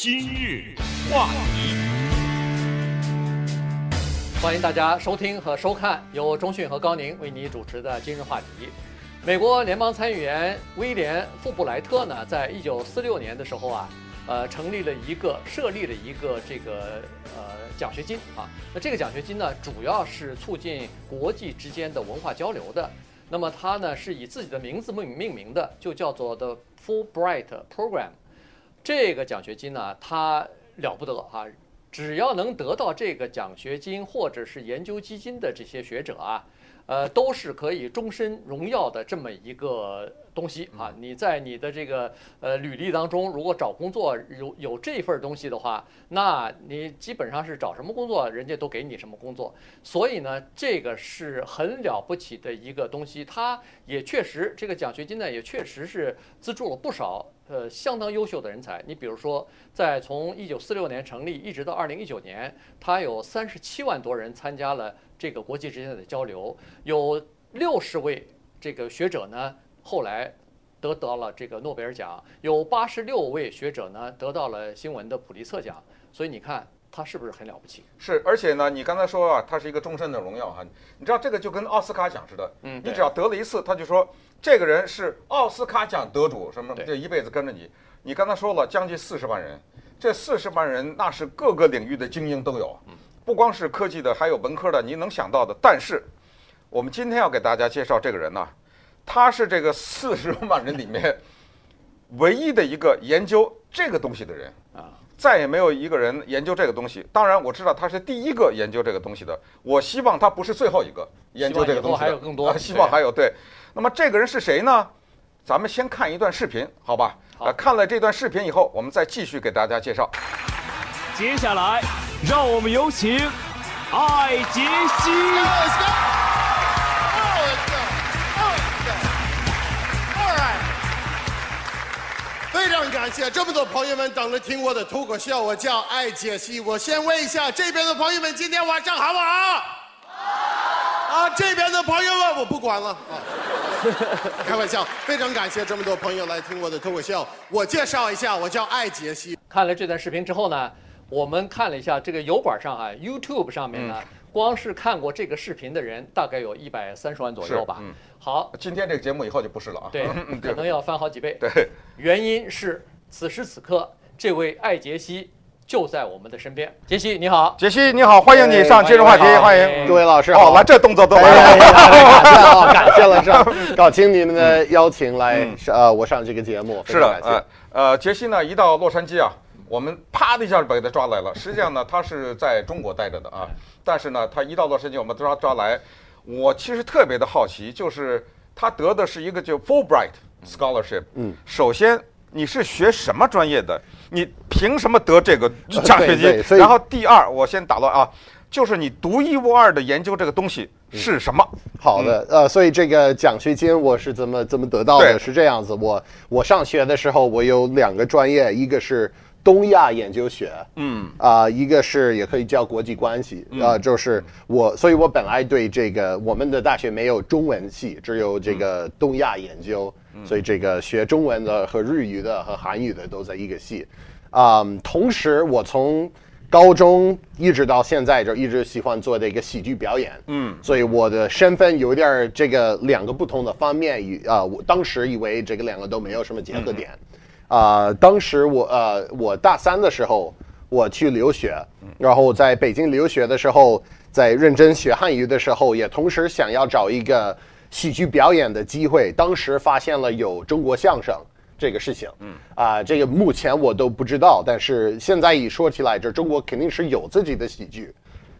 今日话题，欢迎大家收听和收看由中讯和高宁为你主持的今日话题。美国联邦参议员威廉·富布莱特呢，在一九四六年的时候啊，呃，成立了一个设立了一个这个呃奖学金啊。那这个奖学金呢，主要是促进国际之间的文化交流的。那么它呢是以自己的名字命命名的，就叫做 The Fulbright Program。这个奖学金呢，它了不得啊！只要能得到这个奖学金或者是研究基金的这些学者啊，呃，都是可以终身荣耀的这么一个东西啊。你在你的这个呃履历当中，如果找工作有有这份东西的话，那你基本上是找什么工作，人家都给你什么工作。所以呢，这个是很了不起的一个东西。它也确实，这个奖学金呢，也确实是资助了不少。呃，相当优秀的人才。你比如说，在从一九四六年成立一直到二零一九年，他有三十七万多人参加了这个国际之间的交流，有六十位这个学者呢，后来得到了这个诺贝尔奖，有八十六位学者呢得到了新闻的普利策奖。所以你看。他是不是很了不起？是，而且呢，你刚才说啊，他是一个终身的荣耀哈。你知道这个就跟奥斯卡奖似的，嗯，你只要得了一次，他就说这个人是奥斯卡奖得主，什么这一辈子跟着你。你刚才说了将近四十万人，这四十万人那是各个领域的精英都有，不光是科技的，还有文科的，你能想到的。但是我们今天要给大家介绍这个人呢，他是这个四十万人里面 唯一的一个研究这个东西的人啊。再也没有一个人研究这个东西。当然，我知道他是第一个研究这个东西的。我希望他不是最后一个研究这个东西的。希望还有更多。希望还有对。那么这个人是谁呢？咱们先看一段视频，好吧？好。看了这段视频以后，我们再继续给大家介绍。接下来，让我们有请艾杰西。非常感谢这么多朋友们等着听我的脱口秀。我叫艾杰西。我先问一下这边的朋友们，今天晚上好不好？好。啊，这边的朋友们我不管了啊，开玩笑。非常感谢这么多朋友来听我的脱口秀。我介绍一下，我叫艾杰西。看了这段视频之后呢，我们看了一下这个油管上啊，YouTube 上面呢。嗯光是看过这个视频的人，大概有一百三十万左右吧。嗯，好，今天这个节目以后就不是了啊。对，可能要翻好几倍。对，原因是此时此刻，这位艾杰西就在我们的身边。杰西你好，杰西你好，欢迎你上今日话题，欢迎各位老师。好，完这动作都来了，感谢啊，感谢了，是高听你们的邀请来，呃，我上这个节目。是的，呃，呃，杰西呢，一到洛杉矶啊。我们啪的一下就把他抓来了。实际上呢，他是在中国待着的啊。但是呢，他一到洛杉矶，我们抓抓来。我其实特别的好奇，就是他得的是一个叫 Fulbright Scholarship。嗯。首先，你是学什么专业的？你凭什么得这个奖学金？然后第二，我先打断啊，就是你独一无二的研究这个东西是什么？好的，呃，所以这个奖学金我是怎么怎么得到的？是这样子，我我上学的时候，我有两个专业，一个是。东亚研究学，嗯啊、呃，一个是也可以叫国际关系，啊、呃，就是我，所以我本来对这个我们的大学没有中文系，只有这个东亚研究，嗯、所以这个学中文的和日语的和韩语的都在一个系，啊、呃，同时我从高中一直到现在就一直喜欢做这个喜剧表演，嗯，所以我的身份有点这个两个不同的方面，以啊，我当时以为这个两个都没有什么结合点。嗯。啊、呃，当时我呃，我大三的时候我去留学，然后在北京留学的时候，在认真学汉语的时候，也同时想要找一个喜剧表演的机会。当时发现了有中国相声这个事情，嗯，啊、呃，这个目前我都不知道，但是现在一说起来，这中国肯定是有自己的喜剧，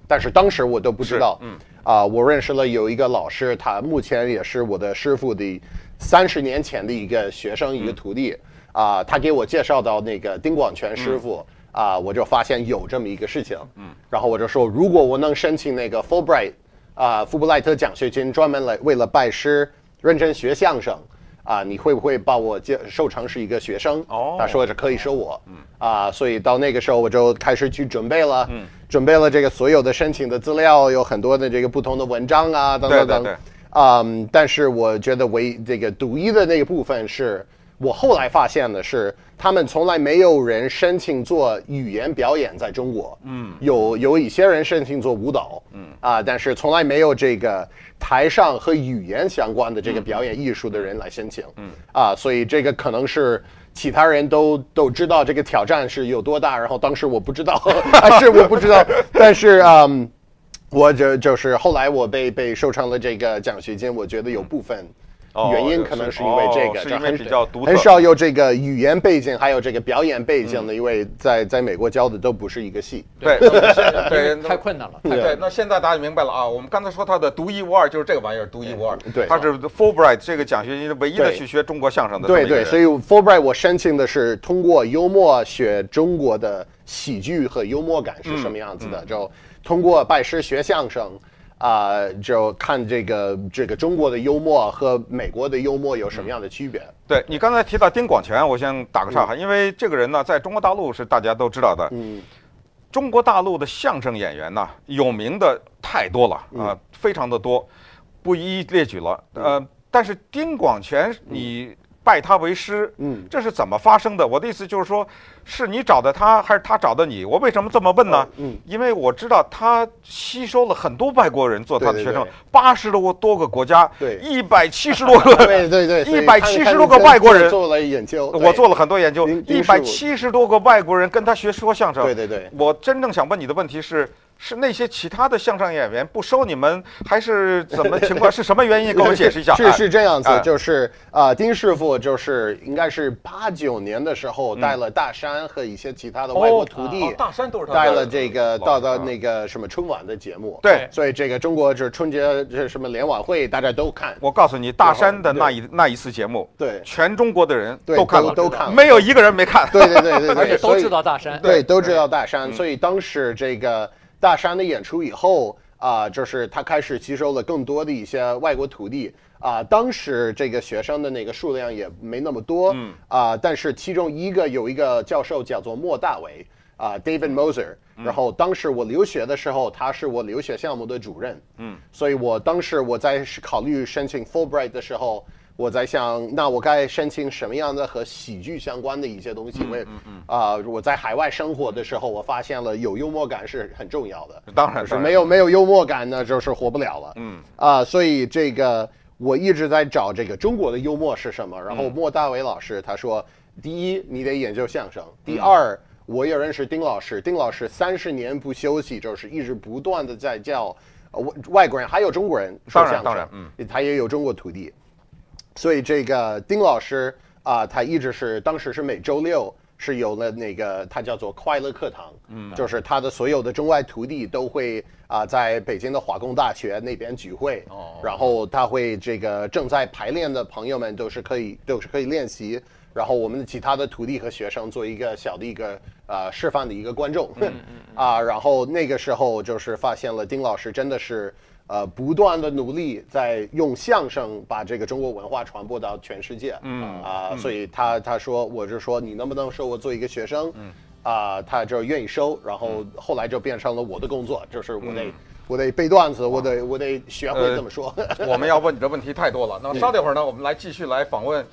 但是当时我都不知道，嗯，啊、呃，我认识了有一个老师，他目前也是我的师傅的三十年前的一个学生，一个徒弟。嗯啊、呃，他给我介绍到那个丁广泉师傅。啊、我就发现有这么一个事情，嗯，然后我就说，如果我能申请那个 Fulbright 啊、呃，富布莱特奖学金，专门来为了拜师认真学相声啊、呃，你会不会把我接收成是一个学生？哦，他说是可以收我，嗯啊、呃，所以到那个时候我就开始去准备了，嗯，准备了这个所有的申请的资料，有很多的这个不同的文章啊，等等等，对，嗯，但是我觉得唯这个独一的那个部分是。我后来发现的是，他们从来没有人申请做语言表演在中国。嗯，有有一些人申请做舞蹈。嗯啊，但是从来没有这个台上和语言相关的这个表演艺术的人来申请。嗯啊，所以这个可能是其他人都都知道这个挑战是有多大，然后当时我不知道，还 是我不知道，但是嗯。我就就是后来我被被授予了这个奖学金，我觉得有部分原因可能是因为这个，哦、是因为比较独特，很少有这个语言背景，还有这个表演背景的，嗯、因为在在美国教的都不是一个系，对 对，太困难了。对，那现在大家明白了啊，我们刚才说它的独一无二就是。这个玩意儿独一无二，对，它是 Fulbright 这个奖学金唯一的去学中国相声的，对对，所以 Fulbright 我申请的是通过幽默学中国的喜剧和幽默感是什么样子的，嗯嗯、就。通过拜师学相声，啊、呃，就看这个这个中国的幽默和美国的幽默有什么样的区别？对，你刚才提到丁广泉，我先打个岔哈，嗯、因为这个人呢，在中国大陆是大家都知道的。嗯，中国大陆的相声演员呢，有名的太多了啊、非常的多，不一一列举了。呃，但是丁广泉，你拜他为师，嗯，这是怎么发生的？我的意思就是说。是你找的他，还是他找的你？我为什么这么问呢？嗯，因为我知道他吸收了很多外国人做他的学生，八十多多个国家，对，一百七十多个，对对对，一百七十多个外国人做了研究，我做了很多研究，一百七十多个外国人跟他学说相声，对对对。我真正想问你的问题是，是那些其他的相声演员不收你们，还是怎么情况？是什么原因？给我解释一下。是是这样子，就是啊，丁师傅就是应该是八九年的时候带了大山。和一些其他的外国徒弟，大山都是带了这个到到那个什么春晚的节目，对，所以这个中国就是春节这什么联晚会大家都看。我告诉你，大山的那一那一次节目，对，全中国的人都看了，都看了，没有一个人没看。对对对对，而且都知道大山，对，都知道大山。所以当时这个大山的演出以后啊，就是他开始吸收了更多的一些外国徒弟。啊，当时这个学生的那个数量也没那么多，嗯，啊，但是其中一个有一个教授叫做莫大为，啊，David Moser，然后当时我留学的时候，他是我留学项目的主任，嗯，所以我当时我在考虑申请 Fulbright 的时候，我在想，那我该申请什么样的和喜剧相关的一些东西？因为，啊，我在海外生活的时候，我发现了有幽默感是很重要的，当然是没有没有幽默感呢，就是活不了了，嗯，啊，所以这个。我一直在找这个中国的幽默是什么，然后莫大伟老师他说，第一你得研究相声，第二我也认识丁老师，丁老师三十年不休息，就是一直不断的在教外外国人还有中国人说相声，当然，嗯，他也有中国徒弟，所以这个丁老师啊，他一直是当时是每周六。是有了那个，他叫做快乐课堂，嗯，就是他的所有的中外徒弟都会啊、呃，在北京的华工大学那边聚会，哦，然后他会这个正在排练的朋友们都是可以都是可以练习，然后我们的其他的徒弟和学生做一个小的一个呃示范的一个观众，嗯嗯，啊，然后那个时候就是发现了丁老师真的是。呃，不断的努力在用相声把这个中国文化传播到全世界。嗯啊，所以他他说，我就说你能不能收我做一个学生？嗯。啊，他就愿意收，然后后来就变成了我的工作，就是我得我得背段子，我得我得学会怎么说。我们要问你的问题太多了，那么稍等会儿呢，我们来继续来访问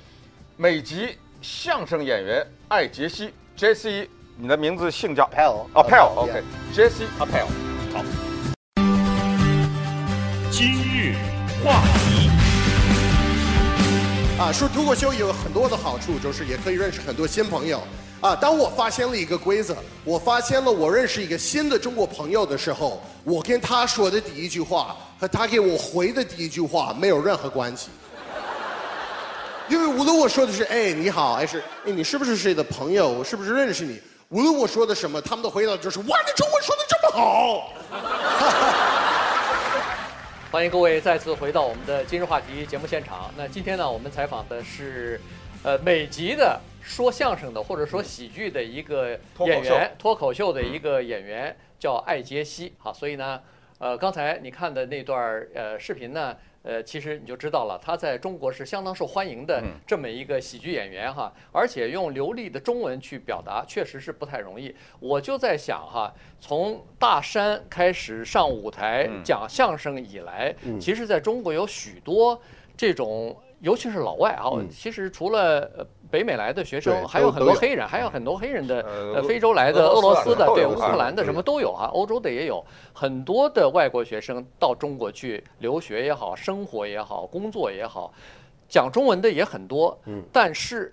美籍相声演员艾杰西 Jessie，你的名字姓叫？Appel，Appel，OK，Jessie Appel，好。今日话题啊，说脱口秀有很多的好处，就是也可以认识很多新朋友啊。当我发现了一个规则，我发现了我认识一个新的中国朋友的时候，我跟他说的第一句话和他给我回的第一句话没有任何关系，因为无论我说的是哎你好，还是哎你是不是谁的朋友，我是不是认识你，无论我说的什么，他们的回答就是哇你中文说的这么好。欢迎各位再次回到我们的今日话题节目现场。那今天呢，我们采访的是，呃，美籍的说相声的或者说喜剧的一个演员，脱口秀的一个演员叫艾杰西。好，所以呢，呃，刚才你看的那段呃视频呢。呃，其实你就知道了，他在中国是相当受欢迎的这么一个喜剧演员哈，而且用流利的中文去表达，确实是不太容易。我就在想哈，从大山开始上舞台讲相声以来，其实在中国有许多这种尤其是老外啊，嗯。其实除了呃北美来的学生，还有很多黑人，还有很多黑人的呃呃非洲来的、俄俄罗斯的、对乌克兰的什么都有啊，欧洲的也有很多的外国学生到中国去留学也好，生活也好，工作也好，讲中文的也很多，嗯。但是。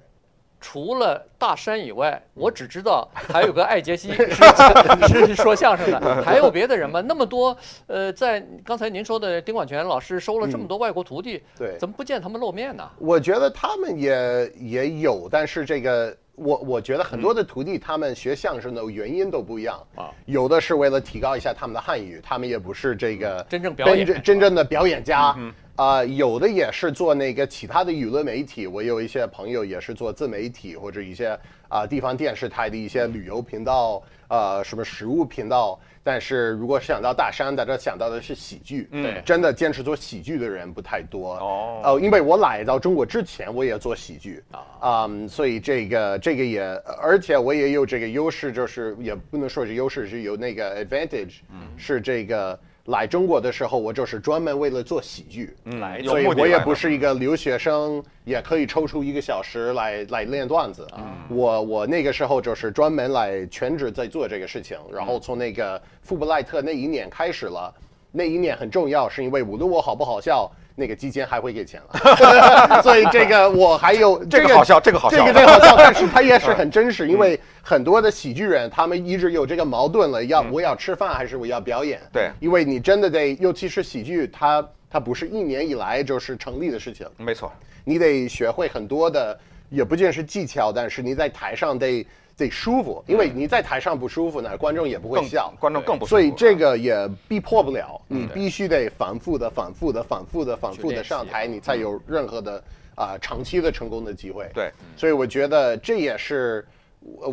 除了大山以外，我只知道还有个艾杰西 是是说相声的，还有别的人吗？那么多，呃，在刚才您说的丁广泉老师收了这么多外国徒弟，对。怎么不见他们露面呢？我觉得他们也也有，但是这个我我觉得很多的徒弟他们学相声的原因都不一样。啊。有的是为了提高一下他们的汉语，他们也不是这个真正表演。真真正的表演家。啊、有的也是做那个其他的娱乐媒体，我有一些朋友也是做自媒体或者一些啊、地方电视台的一些旅游频道，呃，什么食物频道。但是如果想到大山，大家想到的是喜剧，对真的坚持做喜剧的人不太多。哦呃，因为我来到中国之前，我也做喜剧啊啊、嗯所以这个这个也，而且我也有这个优势，就是也不能说是优势，是有那个 advantage，、是这个来中国的时候，我就是专门为了做喜剧，来有所以我也不是一个留学生，也可以抽出一个小时来来练段子。我我那个时候就是专门来全职在做这个事情，然后从那个富布莱特那一年开始了，那一年很重要，是因为无论我好不好笑，那个基金还会给钱了，所以这个我还有 这个好笑这个好笑这个这个好笑，但是它也是很真实，因为很多的喜剧人他们一直有这个矛盾了，要我要吃饭还是我要表演？对。因为你真的得，尤其是喜剧，它它不是一年以来就是成立的事情，没错，你得学会很多的，也不仅是技巧，但是你在台上得得舒服，因为你在台上不舒服呢，观众也不会笑，观众更不舒服所以这个也逼迫不了，你必须得反复的、反复的、反复的、反复的上台，你才有任何的啊、长期的成功的机会。对，所以我觉得这也是呃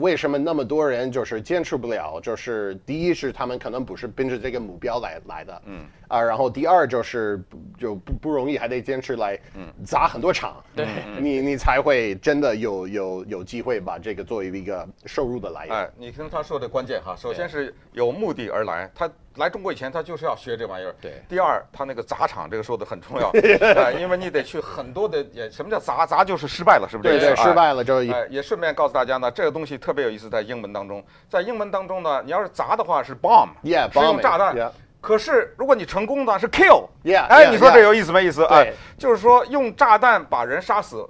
为什么那么多人就是坚持不了，就是第一是他们可能不是奔着这个目标来来的，嗯。啊，然后第二就是不就不不容易，还得坚持来，嗯，砸很多场，对。你你才会真的有有有机会把这个作为一个收入的来源。哎，你听他说的关键哈，首先是有目的而来，他来中国以前他就是要学这玩意儿。对第二，他那个砸场这个说的很重要，哎，因为你得去很多的也什么叫砸？砸就是失败了，是不是对对？失败了之后也哎，也顺便告诉大家呢，这个东西特别有意思，在英文当中，在英文当中呢，你要是砸的话是 bomb，Yeah，是炸弹 yeah。可是如果你成功的是 kill，Yeah，哎，你说这有意思没意思？哎，就是说用炸弹把人杀死。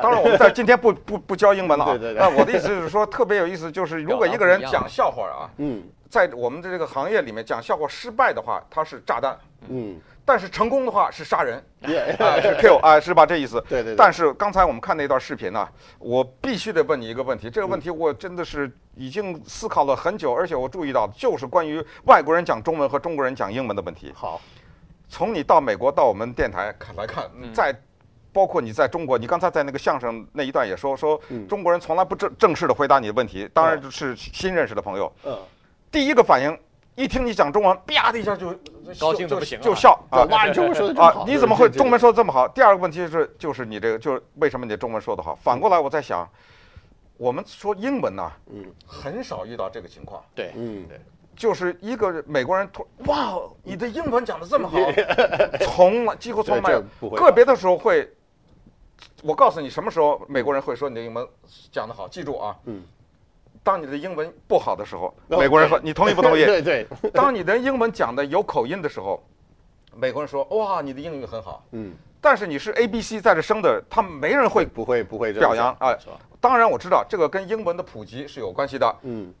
当然，我们在今天不不不教英文了啊。对对对那我的意思是说，特别有意思，就是如果一个人讲笑话啊，嗯在我们的这个行业里面讲笑话失败的话，它是炸弹；嗯。但是成功的话是杀人。是 kill 啊，是吧？这意思。对对对。但是刚才我们看那段视频呢，我必须得问你一个问题，这个问题我真的是已经思考了很久，而且我注意到，就是关于外国人讲中文和中国人讲英文的问题。好，从你到美国到我们电台看来看，在包括你在中国，你刚才在那个相声那一段也说，说中国人从来不正正式的回答你的问题，当然是新认识的朋友，嗯，第一个反应。一听你讲中文，啪的一下就高兴的不行啊就笑啊！哇，你中文说的真好啊，你怎么会中文说的这么好？第二个问题是，就是你这个，就是为什么你的中文说的好？反过来我在想，我们说英文呢，嗯，很少遇到这个情况，对，嗯对，就是一个美国人突哇，你的英文讲的这么好，从来几乎从来个别的时候会。我告诉你，什么时候美国人会说你的英文讲得好？记住啊，嗯，当你的英文不好的时候，哦美国人说你同意不同意？对 对，当你的英文讲的有口音的时候，美国人说哇，你的英语很好。嗯，但是你是 A B C 在这生的，他们没人会不会不会表扬啊、当然我知道这个跟英文的普及是有关系的，嗯，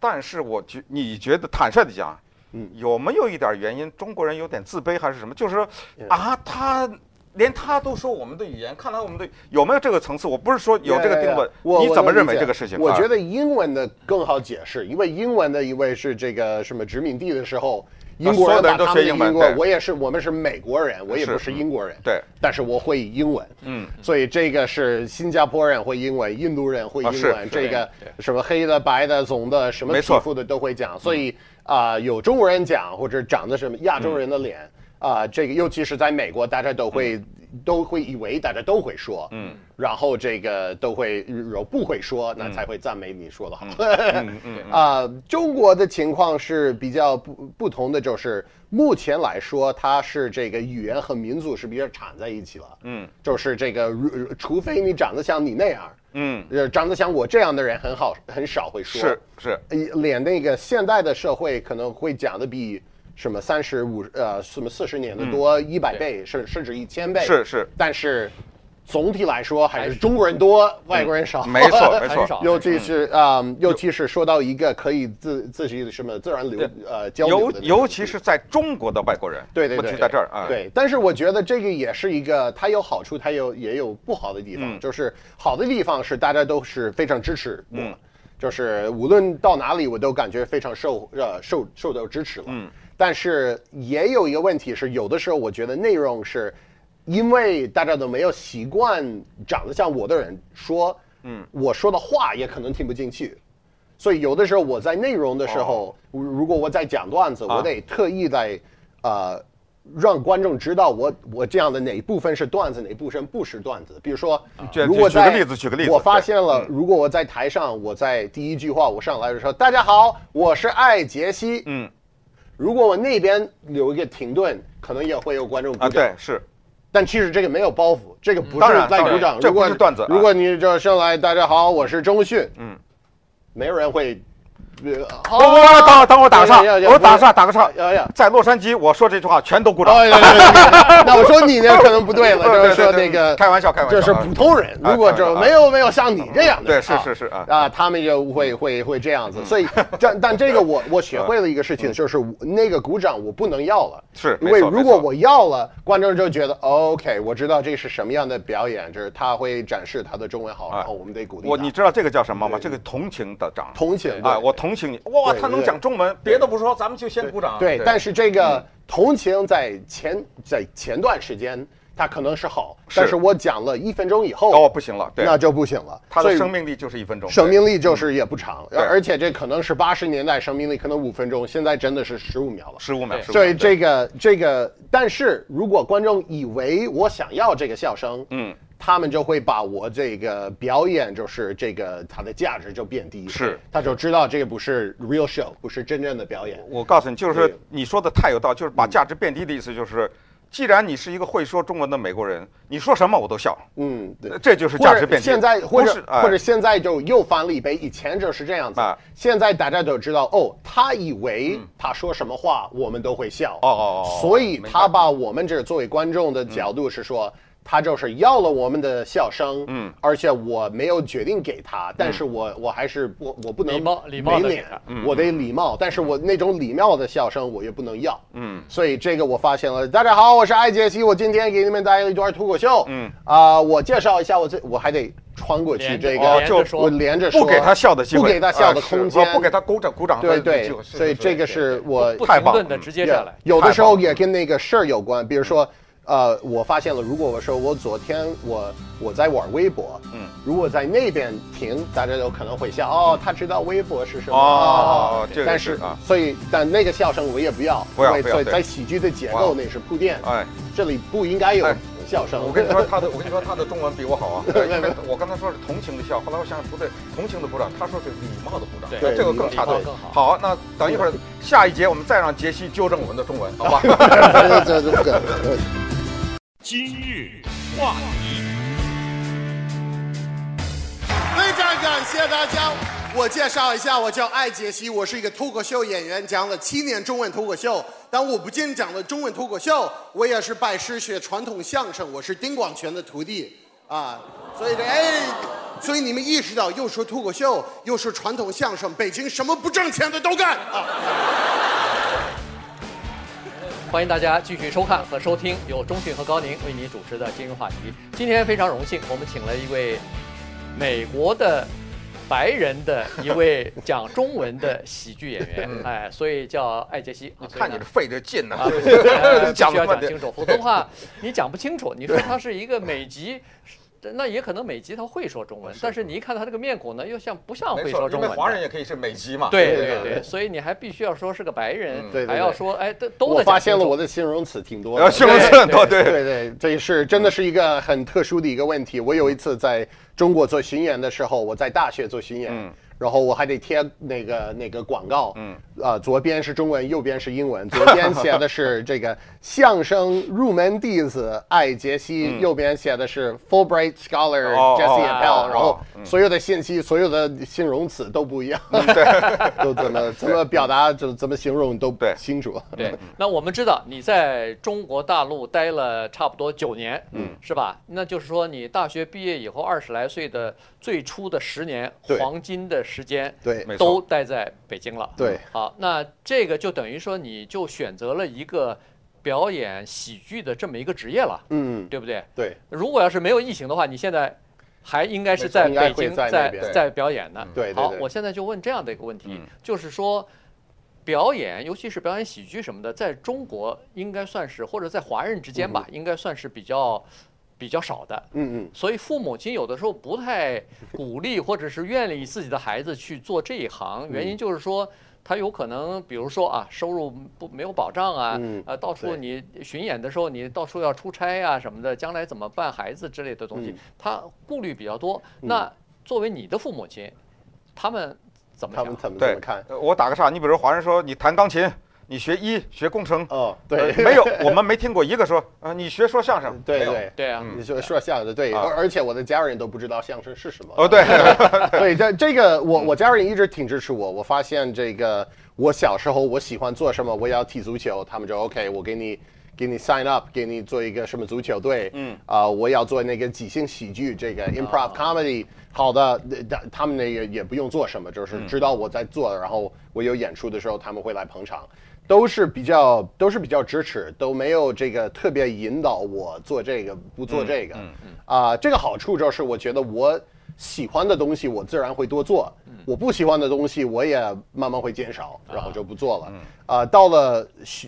但是我觉你觉得坦率的讲，嗯。有没有一点原因，中国人有点自卑还是什么？就是说啊，他连他都说我们的语言，看来我们的有没有这个层次？我不是说有这个定论，我你怎么认为这个事情？我觉啊。得英文的更好解释，因为英文的一位是这个什么殖民地的时候，英国人他们英国，对。我也是，我们是美国人，我也不是英国人，对，但是我会英文，嗯，所以这个是新加坡人会英文，印度人会英文，是这个对。什么黑的、白的、棕的，什么皮肤的都会讲，所以啊、呃有中国人讲或者长得什么亚洲人的脸啊、呃这个尤其是在美国，大家都会都会以为大家都会说，嗯，然后这个都会如果不会说，那才会赞美你说的好。嗯嗯啊，中国的情况是比较不不同的，就是目前来说，它是这个语言和民族是比较缠在一起了。嗯，就是这个，除非你长得像你那样，嗯，长得像我这样的人很好，很少会说。是是，连那个现代的社会可能会讲的比。什么三十五呃什么四十年的多一百倍，甚甚至一千倍。是是，但是总体来说还是中国人多，外国人少。没错 没错，尤其是啊，尤其是说到一个可以自自己什么自然流呃交流的，尤尤其是在中国的外国人。对对对，在这儿啊。对，但是我觉得这个也是一个，它有好处，它有也有不好的地方。就是好的地方是大家都是非常支持我，就是无论到哪里我都感觉非常受呃受受到支持了。嗯。但是也有一个问题是，有的时候我觉得内容是，因为大家都没有习惯长得像我的人说，嗯，我说的话也可能听不进去，所以有的时候我在内容的时候，如果我在讲段子，我得特意在呃让观众知道我我这样的哪一部分是段子，哪一部分不是段子。比如说，如果举个例子，举个例子，我发现了，如果我在台上，我在第一句话我上来的时候，大家好，我是艾杰西，嗯。如果我那边有一个停顿，可能也会有观众鼓掌。啊，对，是。但其实这个没有包袱，这个不是在鼓掌。这不是段子。如果你这上来，大家好，我是周迅。嗯。没有人会。好，等等我打个岔，我打个岔，打个岔。在洛杉矶，我说这句话全都鼓掌。那我说你那可能不对了，就是说那个开玩笑，开玩笑。就是普通人，如果这没有没有像你这样的，对，是是是啊。啊，他们就会会会这样子。所以但 但这个我我学会了一个事情，就是那个鼓掌我不能要了，是因为如果我要了，观众就觉得 OK，我知道这是什么样的表演，就是他会展示他的中文好，然后我们得鼓励。我你知道这个叫什么吗？这个同情的掌，同情啊，我同情你。哇，他能讲中文，别的不说，咱们就先鼓掌。对，但是这个同情在前在前段时间，他可能是好，但是我讲了一分钟以后，哦，不行了，那就不行了。它的生命力就是一分钟，生命力就是也不长，而且这可能是八十年代生命力可能五分钟，现在真的是十五秒了，十五秒。所以这个这个，但是如果观众以为我想要这个笑声，嗯。他们就会把我这个表演，就是这个它的价值就变低，是，他就知道这个不是 real show，不是真正的表演。我告诉你，就是你说的太有道理，就是把价值变低的意思，就是既然你是一个会说中文的美国人，你说什么我都笑，嗯，对。这就是价值变低。现在或者或者现在就又翻了一倍，以前就是这样子，现在大家都知道，哦，他以为他说什么话我们都会笑，哦哦，所以他把我们这作为观众的角度是说。他就是要了我们的笑声，嗯，而且我没有决定给他，但是我我还是我我不能礼貌礼貌的给他，我得礼貌，但是我那种礼貌的笑声我也不能要，嗯，所以这个我发现了。大家好，我是艾杰西，我今天给你们带来一段脱口秀，嗯。啊，我介绍一下我这我还得穿过去这个，就我连着说，不给他笑的机会，不给他笑的空间，不给他鼓掌鼓掌，对对，所以这个是我太棒的直接下来，有的时候也跟那个事儿有关，比如说。呃，我发现了，如果我说我昨天我我在玩微博，嗯，如果在那边停，大家有可能会笑，哦，他知道微博是什么，哦，但是啊，所以但那个笑声我也不要，不要，不要，所以在喜剧的结构那是铺垫，哎，这里不应该有笑声。我跟你说他的，我跟你说他的中文 比我好啊，因为我刚才说是同情的笑，后来我想想不对，同情的鼓掌，他说是礼貌的鼓掌，对，这个更差对，好，那等一会儿下一节我们再让杰西纠正我们的中文，好吧？这这个。今日话题，非常感谢大家。我介绍一下，我叫艾杰西，我是一个脱口秀演员，讲了七年中文脱口秀。但我不仅讲了中文脱口秀，我也是拜师学传统相声，我是丁广泉的徒弟啊。所以这哎，所以你们意识到，又说脱口秀，又说传统相声，北京什么不挣钱的都干啊。欢迎大家继续收看和收听由钟迅和高宁为你主持的今日话题。今天非常荣幸，我们请了一位美国的白人的一位讲中文的喜剧演员，哎，所以叫艾杰西。你看你这费这劲呢，讲需要讲清楚，否则的话你讲不清楚。你说他是一个美籍。那也可能美籍他会说中文，但是你一看他这个面孔呢，又像不像会说中文？因为华人也可以是美籍嘛。对对对，所以你还必须要说是个白人，还要说哎都都。我发现了我的形容词挺多的，形容词很多，对对对，这是真的是一个很特殊的一个问题。我有一次在中国做巡演的时候，我在大学做巡演。然后我还得贴那个那个广告，嗯，啊，左边是中文，右边是英文，左边写的是这个相声入门弟子艾杰西，右边写的是 Fulbright Scholar Jesse Appel，然后所有的信息、所有的形容词都不一样，对，都怎么怎么表达，怎怎么形容都不清楚。对，那我们知道你在中国大陆待了差不多九年，嗯，是吧？那就是说你大学毕业以后二十来岁的最初的十年黄金的。时间对，都待在北京了。对，好，那这个就等于说，你就选择了一个表演喜剧的这么一个职业了。嗯，对不对？对。如果要是没有疫情的话，你现在还应该是在北京在在，在表演呢。对，好，我现在就问这样的一个问题，嗯、就是说，表演，尤其是表演喜剧什么的，在中国应该算是，或者在华人之间吧，嗯、应该算是比较。比较少的，嗯嗯，所以父母亲有的时候不太鼓励或者是愿意自己的孩子去做这一行，原因就是说他有可能，比如说啊，收入不没有保障啊，呃，到处你巡演的时候你到处要出差啊什么的，将来怎么办孩子之类的东西，他顾虑比较多。那作为你的父母亲，他们怎么想？他们怎么怎么看？我打个岔，你比如华人说你弹钢琴。你学医学工程哦，对，没有，我们没听过一个说啊，你学说相声，对对。对啊，你说说相声，对，而而且我的家人都不知道相声是什么。哦，对，对，这这个我我家人一直挺支持我。我发现这个我小时候我喜欢做什么，我要踢足球，他们就 OK，我给你给你 sign up，给你做一个什么足球队，嗯。啊，我要做那个即兴喜剧，这个 improv comedy，好的，他们那个也不用做什么，就是知道我在做，然后我有演出的时候他们会来捧场。都是比较都是比较支持，都没有这个特别引导我做这个不做这个。嗯嗯。啊，这个好处就是我觉得我喜欢的东西我自然会多做，我不喜欢的东西我也慢慢会减少，然后就不做了。啊，到了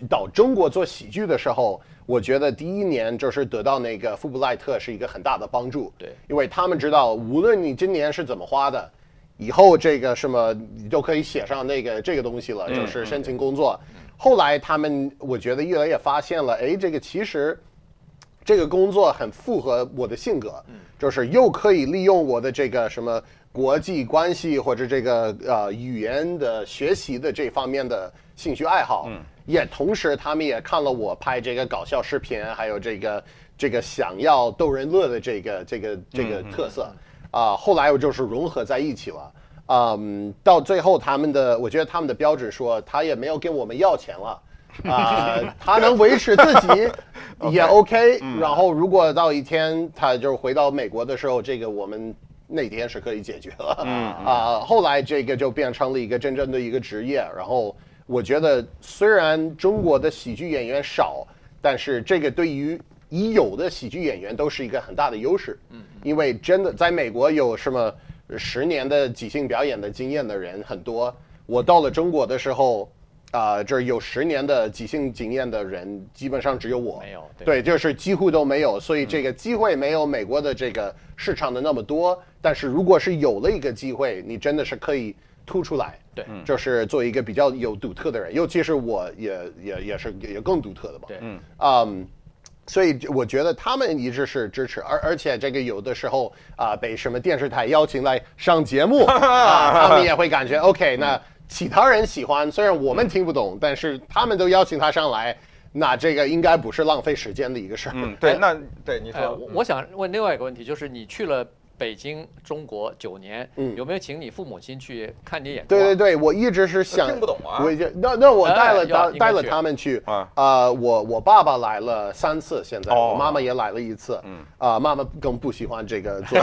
到中国做喜剧的时候，我觉得第一年就是得到那个富布莱特是一个很大的帮助。对，因为他们知道无论你今年是怎么花的，以后这个什么你都可以写上那个这个东西了，就是申请工作。后来他们，我觉得越来越发现了，哎，这个其实，这个工作很符合我的性格，就是又可以利用我的这个什么国际关系或者这个呃语言的学习的这方面的兴趣爱好，也同时他们也看了我拍这个搞笑视频，还有这个这个想要逗人乐的这个这个这个特色，啊，后来我就是融合在一起了。嗯，um, 到最后他们的，我觉得他们的标准说他也没有跟我们要钱了，啊、呃，他能维持自己 也 OK。然后如果到一天他就回到美国的时候，这个我们那天是可以解决了。嗯啊，后来这个就变成了一个真正的一个职业。然后我觉得虽然中国的喜剧演员少，但是这个对于已有的喜剧演员都是一个很大的优势。嗯，因为真的在美国有什么？十年的即兴表演的经验的人很多，我到了中国的时候，啊、呃，这儿有十年的即兴经验的人，基本上只有我，没有，对，对，就是几乎都没有，所以这个机会没有美国的这个市场的那么多。嗯、但是如果是有了一个机会，你真的是可以突出来，对，就是做一个比较有独特的人，尤其是我也也也是也更独特的吧，对，嗯，嗯、um,。所以我觉得他们一直是支持，而而且这个有的时候啊，被什么电视台邀请来上节目 啊，他们也会感觉 OK。那其他人喜欢，虽然我们听不懂，但是他们都邀请他上来，那这个应该不是浪费时间的一个事儿。嗯，对，那对你说，我我想问另外一个问题，就是你去了。北京，中国九年，嗯，有没有请你父母亲去看你演出？对对对，我一直是想听不懂啊，我那那我带了带带了他们去啊，啊，我我爸爸来了三次，现在我妈妈也来了一次，嗯，啊，妈妈更不喜欢这个做，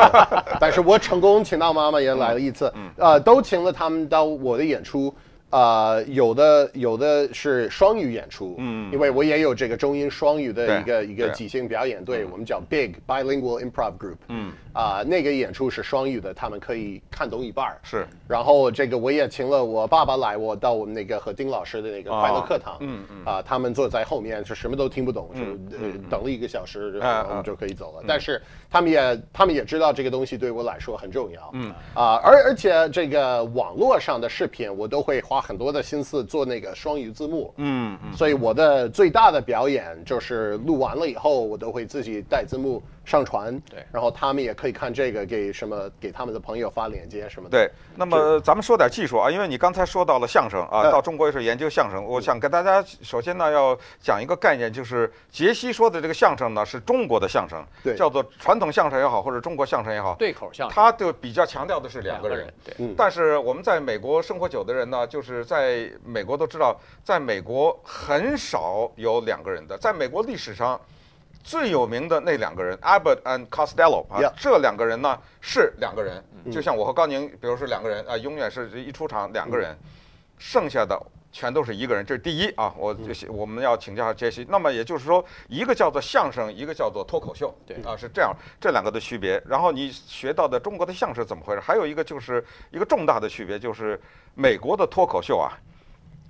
但是我成功请到妈妈也来了一次，啊，都请了他们到我的演出。啊、呃，有的有的是双语演出，嗯，因为我也有这个中英双语的一个一个即兴表演队，对我们叫 Big Bilingual Improv Group，嗯，啊、呃，那个演出是双语的，他们可以看懂一半儿。是，然后这个我也请了我爸爸来，我到我们那个和丁老师的那个快乐课堂，嗯嗯，啊、呃，他们坐在后面就什么都听不懂，就、等了一个小时，然后我们就可以走了。嗯、但是他们也他们也知道这个东西对我来说很重要，嗯。啊，而、呃、而且这个网络上的视频我都会花很多的心思做那个双语字幕，嗯嗯，所以我的最大的表演就是录完了以后，我都会自己带字幕。上传，对，然后他们也可以看这个，给什么给他们的朋友发链接什么的。对，那么咱们说点技术啊，因为你刚才说到了相声啊，到中国也是研究相声。我想跟大家首先呢要讲一个概念，就是杰西说的这个相声呢是中国的相声，对，叫做传统相声也好，或者中国相声也好，对口相声，他就比较强调的是两个人。对，但是我们在美国生活久的人呢，就是在美国都知道，在美国很少有两个人的，在美国历史上。最有名的那两个人，Abbott and Costello 啊，yeah. 这两个人呢是两个人，就像我和高宁，比如说两个人啊，永远是一出场两个人，剩下的全都是一个人。这是第一啊，我我们要请教杰西。那么也就是说，一个叫做相声，一个叫做脱口秀，对啊，是这样，这两个的区别。然后你学到的中国的相声怎么回事？还有一个就是一个重大的区别，就是美国的脱口秀啊，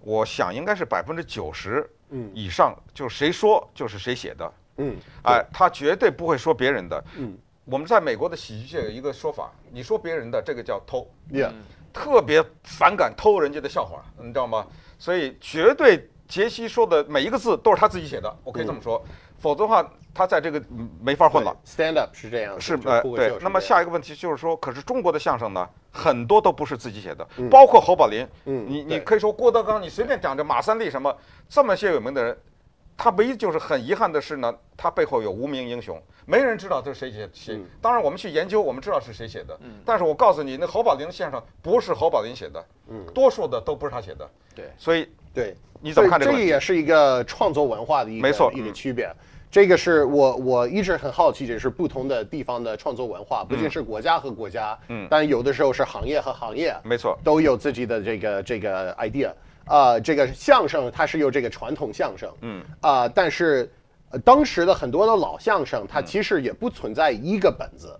我想应该是百分之九十以上，就是谁说就是谁写的。嗯，哎，他绝对不会说别人的。嗯，我们在美国的喜剧界有一个说法，你说别人的这个叫偷，yeah. 特别反感偷人家的笑话，你知道吗？所以绝对杰西说的每一个字都是他自己写的，我可以这么说，嗯、否则的话他在这个没法混了。Stand up 是这样，是呃对。那么下一个问题就是说，可是中国的相声呢，很多都不是自己写的，嗯、包括侯宝林，嗯，你你可以说郭德纲，你随便讲着马三立什么这么些有名的人。他唯一就是很遗憾的是呢，他背后有无名英雄，没人知道这是谁写写。当然，我们去研究，我们知道是谁写的。嗯但是我告诉你，那侯宝林先生不是侯宝林写的，嗯多数的都不是他写的。对，所以对，你怎么看这个？这也是一个创作文化的一个一个区别。这个是我我一直很好奇，这是不同的地方的创作文化，不仅是国家和国家，嗯，但有的时候是行业和行业，没错，都有自己的这个这个 idea。啊、呃，这个相声它是有这个传统相声，嗯，啊、呃，但是、呃、当时的很多的老相声，它其实也不存在一个本子。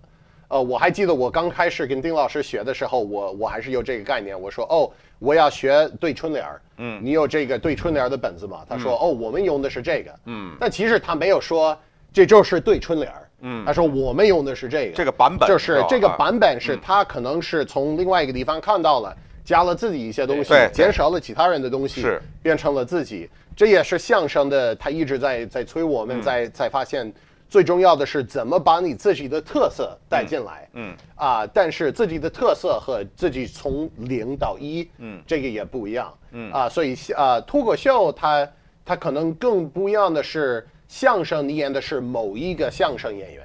呃，我还记得我刚开始跟丁老师学的时候，我我还是有这个概念，我说哦，我要学对春联儿，嗯，你有这个对春联儿的本子吗？他说、嗯、哦，我们用的是这个，嗯，但其实他没有说这就是对春联儿，嗯，他说我们用的是这个，这个版本就是这个版本是他可能是从另外一个地方看到了。加了自己一些东西，减少了其他人的东西，是变成了自己。这也是相声的，他一直在在催我们在，在、发现，最重要的是怎么把你自己的特色带进来。嗯啊、呃，但是自己的特色和自己从零到一，嗯，这个也不一样。嗯啊，所以啊，脱口秀它它可能更不一样的是，相声你演的是某一个相声演员，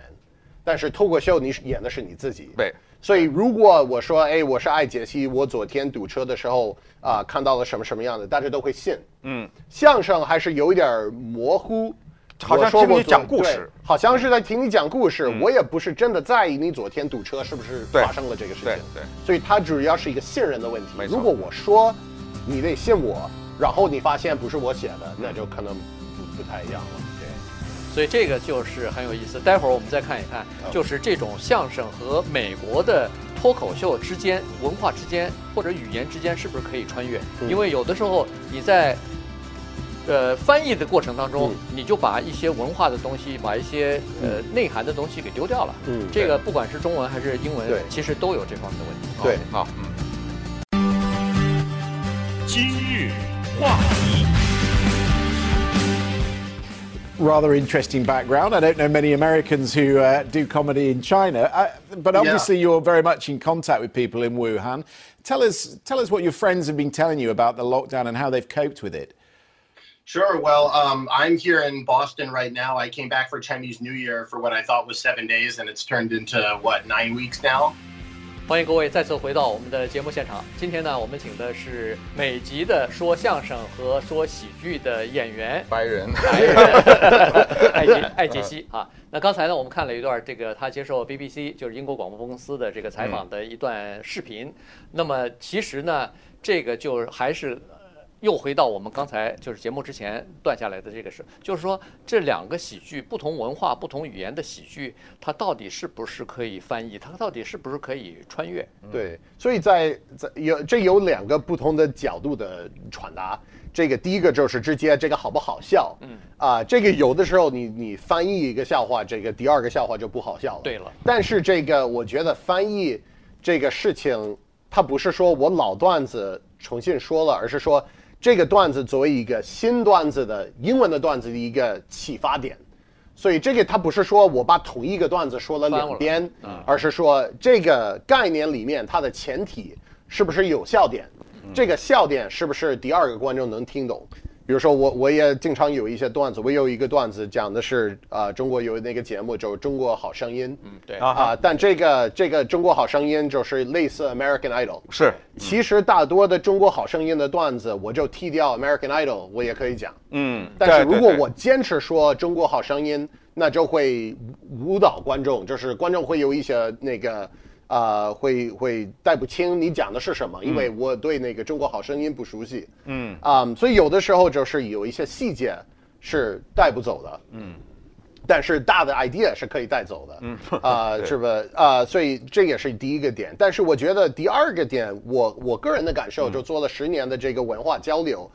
但是脱口秀你演的是你自己。对。所以，如果我说，哎，我是爱解析，我昨天堵车的时候啊、呃，看到了什么什么样的，大家都会信。嗯，相声还是有一点模糊，好像听你讲故事，好像是在听你讲故事、嗯。我也不是真的在意你昨天堵车是不是发生了这个事情。对，对对，所以它主要是一个信任的问题。如果我说，你得信我，然后你发现不是我写的，那就可能不不太一样了。所以这个就是很有意思。待会儿我们再看一看，就是这种相声和美国的脱口秀之间、文化之间或者语言之间是不是可以穿越？因为有的时候你在呃翻译的过程当中，你就把一些文化的东西、把一些呃内涵的东西给丢掉了。嗯，这个不管是中文还是英文，其实都有这方面的问题。对，好，嗯。今日话题。Rather interesting background. I don't know many Americans who uh, do comedy in China, uh, but obviously yeah. you're very much in contact with people in Wuhan. Tell us, tell us what your friends have been telling you about the lockdown and how they've coped with it. Sure. Well, um, I'm here in Boston right now. I came back for Chinese New Year for what I thought was seven days, and it's turned into what nine weeks now. 欢迎各位再次回到我们的节目现场。今天呢，我们请的是美籍的说相声和说喜剧的演员，白人，白人，艾杰艾杰西啊。那刚才呢，我们看了一段这个他接受 BBC 就是英国广播公司的这个采访的一段视频。嗯、那么其实呢，这个就还是又回到我们刚才就是节目之前断下来的这个事，就是说这两个喜剧，不同文化、不同语言的喜剧，它到底是不是可以翻译？它到底是不是可以穿越？对，所以在在有这有两个不同的角度的传达。这个第一个就是直接这个好不好笑？嗯啊、呃，这个有的时候你你翻译一个笑话，这个第二个笑话就不好笑了。对了，但是这个我觉得翻译这个事情，它不是说我老段子重新说了，而是说这个段子作为一个新段子的英文的段子的一个启发点。所以这个它不是说我把同一个段子说了两遍，嗯、而是说这个概念里面它的前提是不是有笑点。这个笑点是不是第二个观众能听懂？比如说我我也经常有一些段子，我有一个段子讲的是啊、呃，中国有那个节目就是《中国好声音》，嗯，对。啊、呃，但这个这个《中国好声音》就是类似 American Idol，是，其实大多的《中国好声音》的段子我就剔掉 American Idol，我也可以讲，嗯，但是如果我坚持说《中国好声音》，那就会误导观众，就是观众会有一些那个。啊、呃，会会带不清你讲的是什么，因为我对那个《中国好声音》不熟悉。嗯啊、嗯，所以有的时候就是有一些细节是带不走的。嗯，但是大的 idea 是可以带走的。嗯啊、呃，是吧？啊、呃，所以这也是第一个点。但是我觉得第二个点，我我个人的感受，就做了十年的这个文化交流，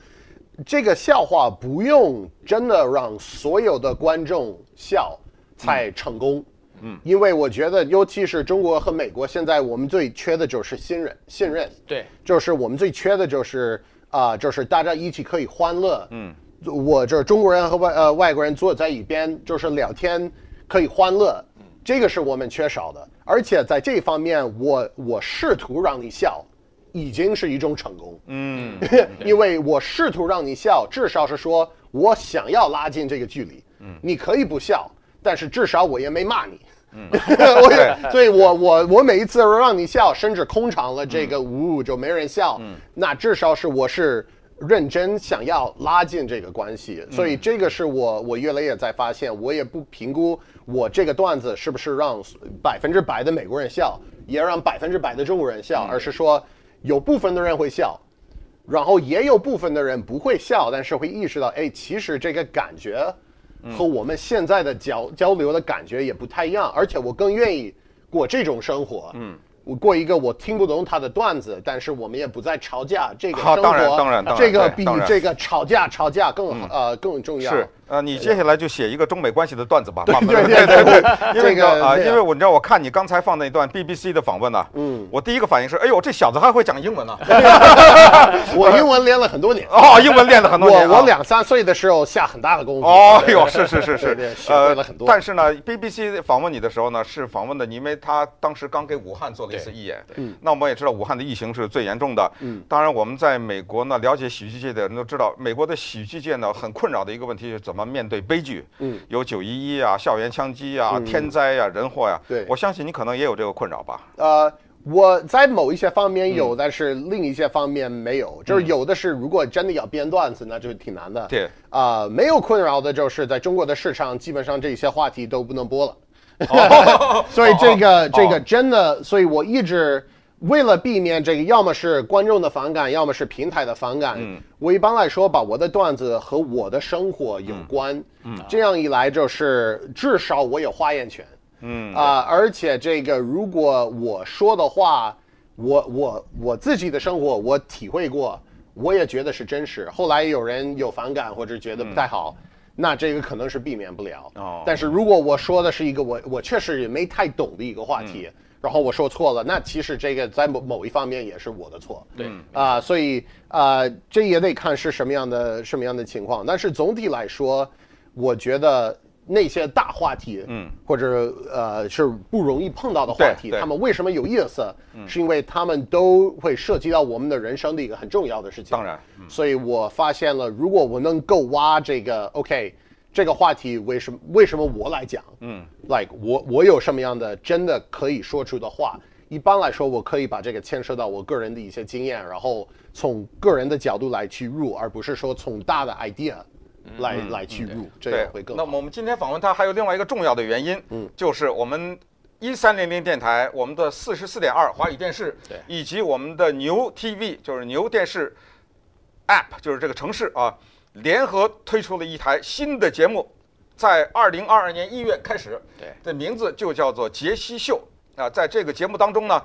嗯、这个笑话不用真的让所有的观众笑才成功。嗯嗯，因为我觉得，尤其是中国和美国，现在我们最缺的就是信任，信任。对，就是我们最缺的就是啊、呃，就是大家一起可以欢乐。嗯，我就是中国人和外呃外国人坐在一边，就是聊天可以欢乐，这个是我们缺少的。而且在这方面，我我试图让你笑，已经是一种成功。嗯，因为我试图让你笑，至少是说我想要拉近这个距离。嗯，你可以不笑，但是至少我也没骂你。嗯，我也，所以我我我每一次让你笑，甚至空场了，这个呜呜就没人笑，嗯，那至少是我是认真想要拉近这个关系，所以这个是我我越来越在发现，我也不评估我这个段子是不是让百分之百的美国人笑，也让百分之百的中国人笑，而是说有部分的人会笑，然后也有部分的人不会笑，但是会意识到，哎，其实这个感觉。和我们现在的交交流的感觉也不太一样，而且我更愿意过这种生活。嗯，我过一个我听不懂他的段子，但是我们也不再吵架。这个生活，当然当然当然，这个比这个吵架吵架更好呃更重要。是。呃，你接下来就写一个中美关系的段子吧。对对对对 对，因为啊，因为我你知道，我看你刚才放那段 BBC 的访问呢，嗯，我第一个反应是，哎呦，这小子还会讲英文呢。我英文练了很多年。哦，英文练了很多年。我我两三岁的时候下很大的功夫。哦呦，是是是是，学会了很多。但是呢，BBC 访问你的时候呢，是访问的，因为他当时刚给武汉做了一次义演。嗯。那我们也知道，武汉的疫情是最严重的。嗯。当然，我们在美国呢，了解喜剧界的人都知道，美国的喜剧界呢，很困扰的一个问题是怎么面对悲剧。嗯，有九一一啊，校园枪击啊，天灾呀，人祸呀。对，我相信你可能也有这个困扰吧？呃，我在某一些方面有，但是另一些方面没有。就是有的是，如果真的要编段子，那就挺难的。对，啊，没有困扰的就是在中国的市场，基本上这些话题都不能播了。所以这个这个真的，所以我一直。为了避免这个，要么是观众的反感，要么是平台的反感，嗯，我一般来说把我的段子和我的生活有关，嗯，这样一来就是至少我有发言权，嗯。啊，呃，而且这个如果我说的话，我我我自己的生活我体会过，我也觉得是真实。后来有人有反感或者觉得不太好，嗯，那这个可能是避免不了。哦，但是如果我说的是一个我我确实也没太懂的一个话题。嗯然后我说错了，那其实这个在某某一方面也是我的错。对啊、呃，所以啊、呃，这也得看是什么样的什么样的情况。但是总体来说，我觉得那些大话题，嗯，或者呃是不容易碰到的话题，他们为什么有意思？嗯，是因为他们都会涉及到我们的人生的一个很重要的事情。当然，嗯、所以我发现了，如果我能够挖这个，OK。这个话题为什么为什么我来讲？嗯，like 我我有什么样的真的可以说出的话？一般来说，我可以把这个牵涉到我个人的一些经验，然后从个人的角度来去入，而不是说从大的 idea 来、嗯、来去入，这样会更好。那么我们今天访问他还有另外一个重要的原因，嗯，就是我们一三零零电台、我们的四十四点二华语电视，对，以及我们的牛 TV，就是牛电视。App，就是这个城市啊，联合推出了一台新的节目，在二零二二年一月开始，对，这名字就叫做《杰西秀》啊。在这个节目当中呢，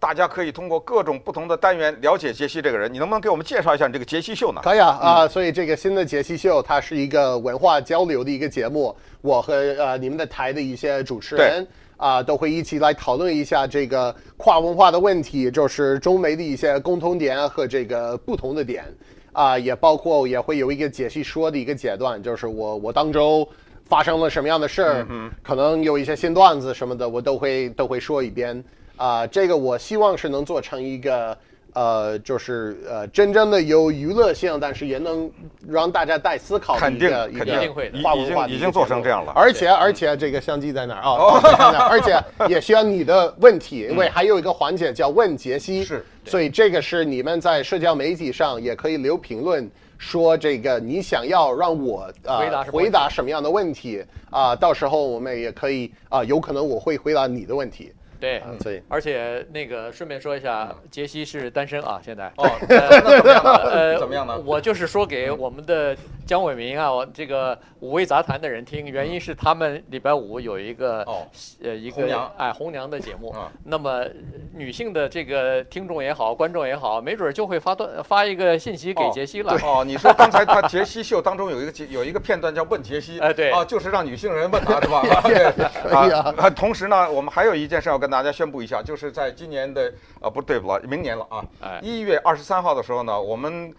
大家可以通过各种不同的单元了解杰西这个人。你能不能给我们介绍一下你这个杰西秀呢？可以啊，啊、嗯，所以这个新的杰西秀，它是一个文化交流的一个节目。我和呃你们的台的一些主持人啊、呃，都会一起来讨论一下这个跨文化的问题，就是中美的一些共同点和这个不同的点啊、呃，也包括也会有一个解析说的一个阶段，就是我我当周发生了什么样的事儿、嗯，可能有一些新段子什么的，我都会都会说一遍。啊、呃，这个我希望是能做成一个，呃，就是呃，真正的有娱乐性，但是也能让大家带思考的一个肯定一定会跨文化已经已经做成这样了。而且而且这个相机在哪儿啊？哦、而且也需要你的问题，因为还有一个环节叫问杰西，是，所以这个是你们在社交媒体上也可以留评论，说这个你想要让我呃回答回答什么样的问题啊、呃？到时候我们也可以啊、呃，有可能我会回答你的问题。对，嗯，所以而且那个顺便说一下，杰西是单身啊，现在哦，那怎么样呢？呃，怎么样呢？我就是说给我们的姜伟民啊，我这个五味杂谈的人听，原因是他们礼拜五有一个哦，呃，一个红娘哎红娘的节目，啊，那么女性的这个听众也好，观众也好，没准就会发段发一个信息给杰西了。哦，你说刚才他杰西秀当中有一个有一个片段叫问杰西，哎，对，啊，就是让女性人问他，是吧？对，啊，同时呢，我们还有一件事要跟大家宣布一下。就是在今年的啊，不对了，明年了啊！一月二十三号的时候呢，我们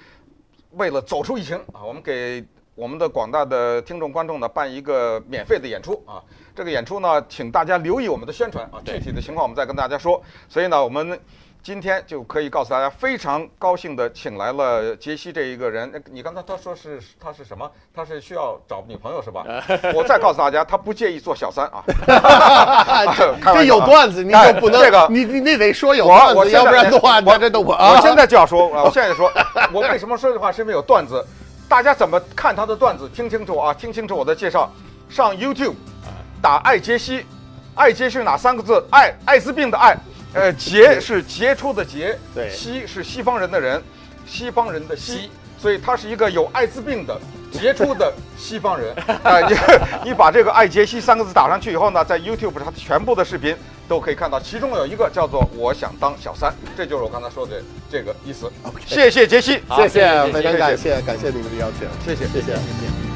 为了走出疫情啊，我们给我们的广大的听众观众呢办一个免费的演出啊。这个演出呢，请大家留意我们的宣传啊，具体的情况我们再跟大家说。所以呢，我们。今天就可以告诉大家，非常高兴的请来了杰西这一个人。你刚才他说是他是什么？他是需要找女朋友是吧？我再告诉大家，他不介意做小三啊。这有段子，你就不能这个，你你你得说有段子，要不然的话，我这都我我现在就要说，我 现在就说，我为什么说这话？是因为有段子。大家怎么看他的段子？听清楚啊，听清楚我的介绍。上 YouTube 打“爱杰西”，爱杰西哪三个字？爱艾滋病的爱。呃，杰是杰出的杰，对，西是西方人的人，西方人的西，所以他是一个有艾滋病的杰出的 西方人。啊、呃，你 你把这个“爱杰西”三个字打上去以后呢，在 YouTube 上全部的视频都可以看到，其中有一个叫做“我想当小三”，这就是我刚才说的这个意思。Okay. 谢谢杰西，谢谢，非常感谢，感谢你们的邀请，谢谢，谢谢。谢谢